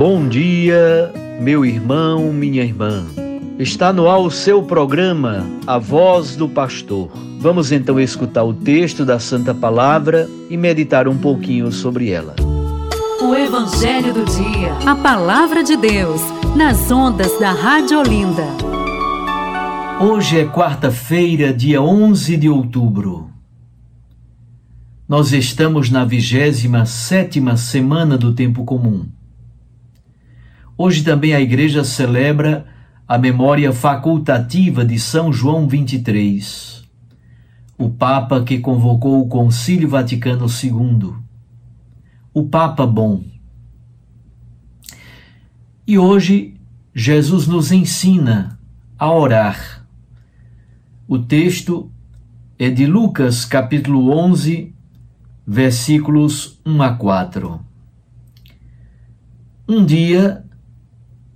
Bom dia, meu irmão, minha irmã. Está no ar o seu programa, A Voz do Pastor. Vamos então escutar o texto da Santa Palavra e meditar um pouquinho sobre ela. O Evangelho do Dia. A Palavra de Deus, nas ondas da Rádio Olinda. Hoje é quarta-feira, dia 11 de outubro. Nós estamos na 27 sétima semana do tempo comum. Hoje também a igreja celebra a memória facultativa de São João 23, o Papa que convocou o Concílio Vaticano II, o Papa Bom. E hoje Jesus nos ensina a orar. O texto é de Lucas, capítulo 11, versículos 1 a 4. Um dia,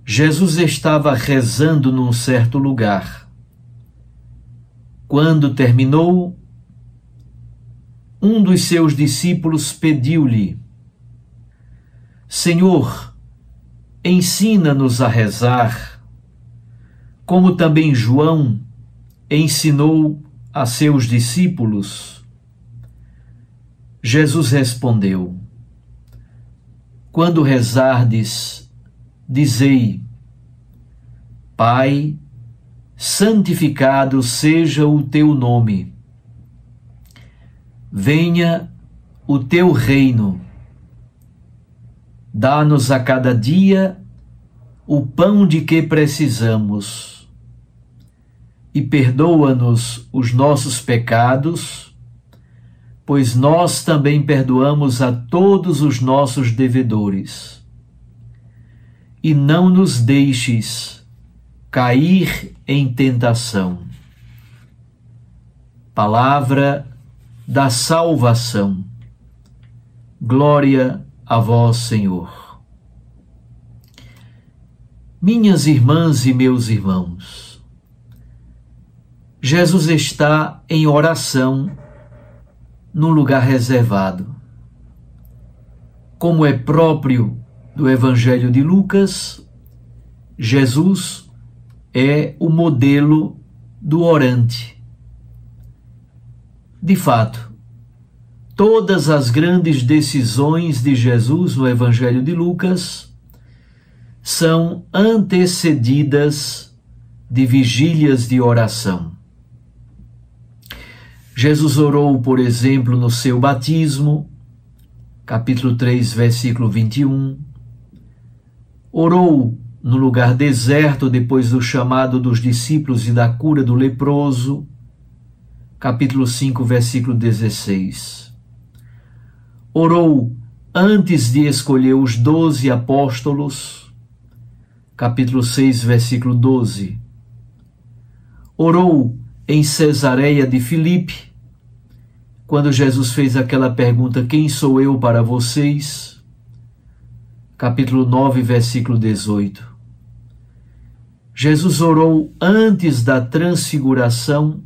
Jesus estava rezando num certo lugar. Quando terminou, um dos seus discípulos pediu-lhe: Senhor, ensina-nos a rezar, como também João ensinou a seus discípulos. Jesus respondeu: Quando rezardes, dizei: Pai, santificado seja o teu nome. Venha o teu reino. Dá-nos a cada dia o pão de que precisamos. E perdoa-nos os nossos pecados, pois nós também perdoamos a todos os nossos devedores e não nos deixes cair em tentação. Palavra da salvação. Glória a vós, Senhor. Minhas irmãs e meus irmãos, Jesus está em oração num lugar reservado. Como é próprio do Evangelho de Lucas, Jesus é o modelo do orante. De fato, todas as grandes decisões de Jesus no Evangelho de Lucas são antecedidas de vigílias de oração. Jesus orou, por exemplo, no seu batismo, capítulo 3, versículo 21 orou no lugar deserto depois do chamado dos discípulos e da cura do leproso. Capítulo 5, versículo 16. Orou antes de escolher os doze apóstolos. Capítulo 6, versículo 12. Orou em Cesareia de Filipe, quando Jesus fez aquela pergunta: Quem sou eu para vocês? Capítulo 9, versículo 18. Jesus orou antes da transfiguração,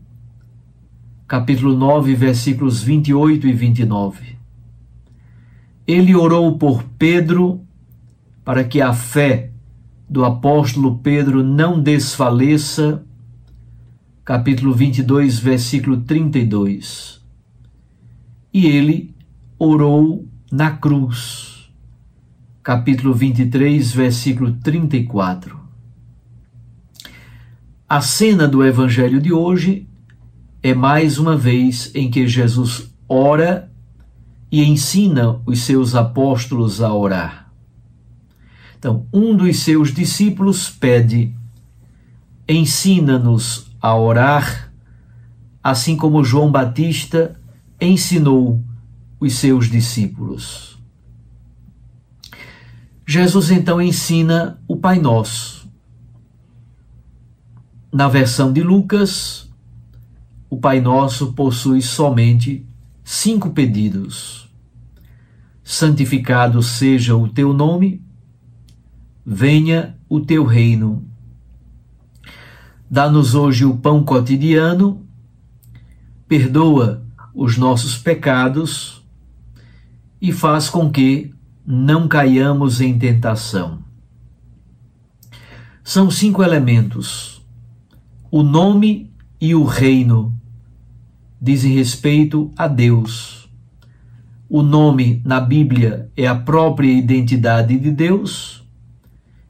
capítulo 9, versículos 28 e 29. Ele orou por Pedro, para que a fé do apóstolo Pedro não desfaleça, capítulo 22, versículo 32. E ele orou na cruz capítulo 23, versículo 34. A cena do evangelho de hoje é mais uma vez em que Jesus ora e ensina os seus apóstolos a orar. Então, um dos seus discípulos pede: ensina-nos a orar, assim como João Batista ensinou os seus discípulos. Jesus então ensina o Pai Nosso. Na versão de Lucas, o Pai Nosso possui somente cinco pedidos: Santificado seja o teu nome, venha o teu reino. Dá-nos hoje o pão cotidiano, perdoa os nossos pecados e faz com que não caiamos em tentação. São cinco elementos: o nome e o reino dizem respeito a Deus. O nome na Bíblia é a própria identidade de Deus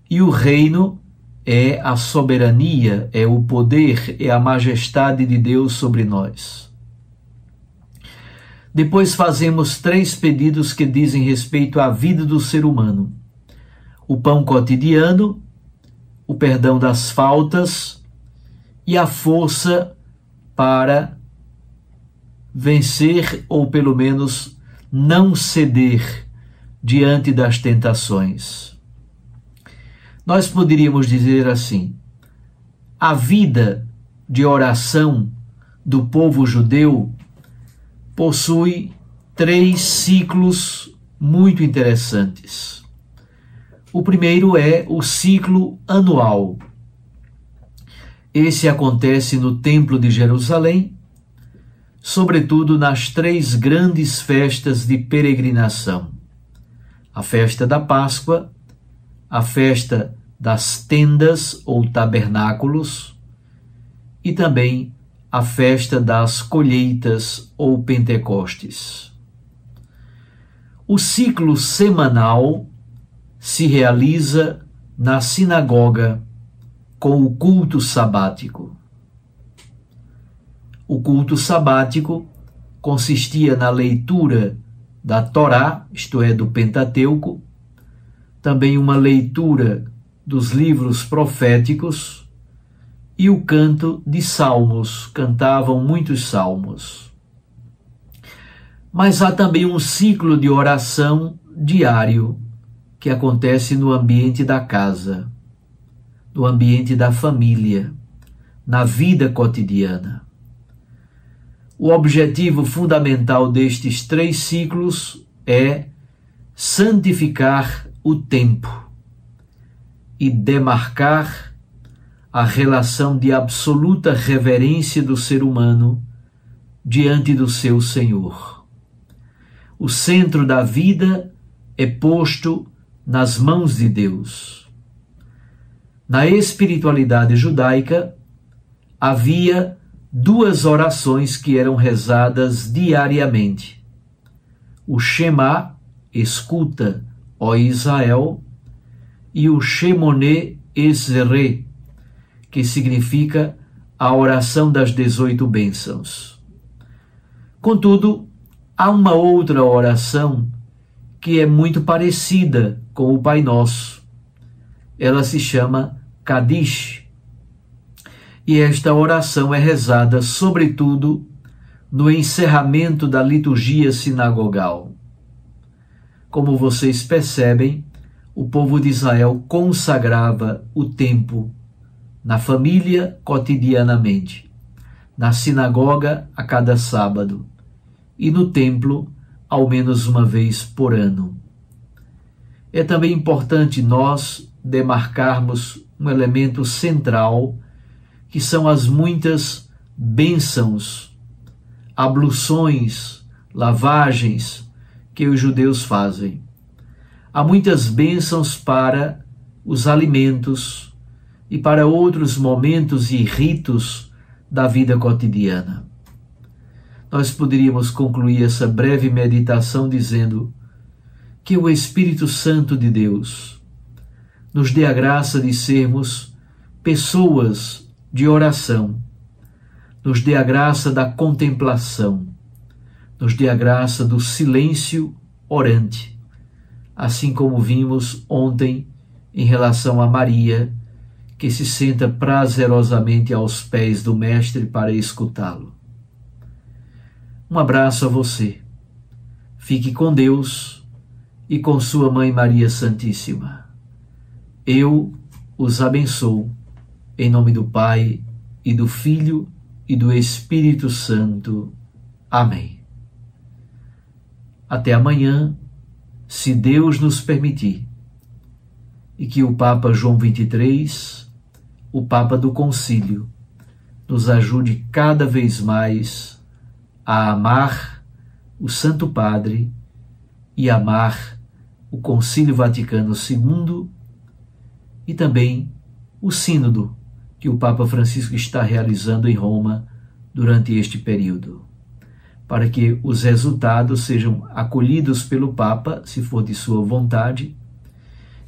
e o reino é a soberania, é o poder, é a majestade de Deus sobre nós. Depois fazemos três pedidos que dizem respeito à vida do ser humano: o pão cotidiano, o perdão das faltas e a força para vencer ou pelo menos não ceder diante das tentações. Nós poderíamos dizer assim: a vida de oração do povo judeu possui três ciclos muito interessantes. O primeiro é o ciclo anual. Esse acontece no Templo de Jerusalém, sobretudo nas três grandes festas de peregrinação: a festa da Páscoa, a festa das tendas ou tabernáculos e também a festa das colheitas ou Pentecostes. O ciclo semanal se realiza na sinagoga com o culto sabático. O culto sabático consistia na leitura da Torá, isto é, do Pentateuco, também uma leitura dos livros proféticos e o canto de salmos, cantavam muitos salmos. Mas há também um ciclo de oração diário que acontece no ambiente da casa, no ambiente da família, na vida cotidiana. O objetivo fundamental destes três ciclos é santificar o tempo e demarcar a relação de absoluta reverência do ser humano diante do seu Senhor. O centro da vida é posto nas mãos de Deus. Na espiritualidade judaica, havia duas orações que eram rezadas diariamente. O Shema, escuta, ó Israel, e o Shemone Ezre, que significa a oração das dezoito bênçãos. Contudo, há uma outra oração que é muito parecida com o Pai Nosso. Ela se chama Kadish. E esta oração é rezada, sobretudo, no encerramento da liturgia sinagogal. Como vocês percebem, o povo de Israel consagrava o tempo na família cotidianamente, na sinagoga a cada sábado e no templo ao menos uma vez por ano. É também importante nós demarcarmos um elemento central que são as muitas bênçãos, abluções, lavagens que os judeus fazem. Há muitas bênçãos para os alimentos e para outros momentos e ritos da vida cotidiana. Nós poderíamos concluir essa breve meditação dizendo que o Espírito Santo de Deus nos dê a graça de sermos pessoas de oração, nos dê a graça da contemplação, nos dê a graça do silêncio orante assim como vimos ontem em relação a Maria, que se senta prazerosamente aos pés do Mestre para escutá-lo. Um abraço a você. Fique com Deus. e com Sua Mãe Maria Santíssima. Eu os abençoo, em nome do Pai, e do Filho, e do Espírito Santo. Amém. Até amanhã, se Deus nos permitir, e que o Papa João XXIII, o Papa do Concílio, nos ajude cada vez mais a amar o Santo Padre e amar o Concílio Vaticano II e também o Sínodo que o Papa Francisco está realizando em Roma durante este período. Para que os resultados sejam acolhidos pelo Papa, se for de sua vontade,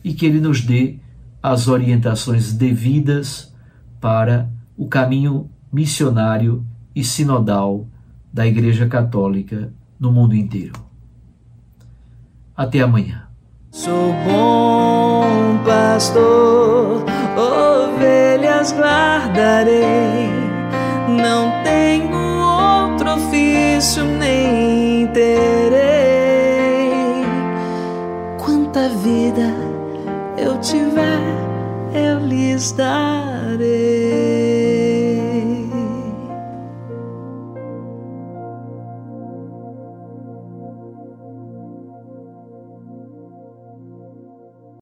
e que ele nos dê as orientações devidas para o caminho missionário e sinodal da Igreja Católica no mundo inteiro. Até amanhã. Sou bom pastor, ovelhas guardarei, não tenho ofício nem terei. Quanta vida eu tiver, eu lhes darei.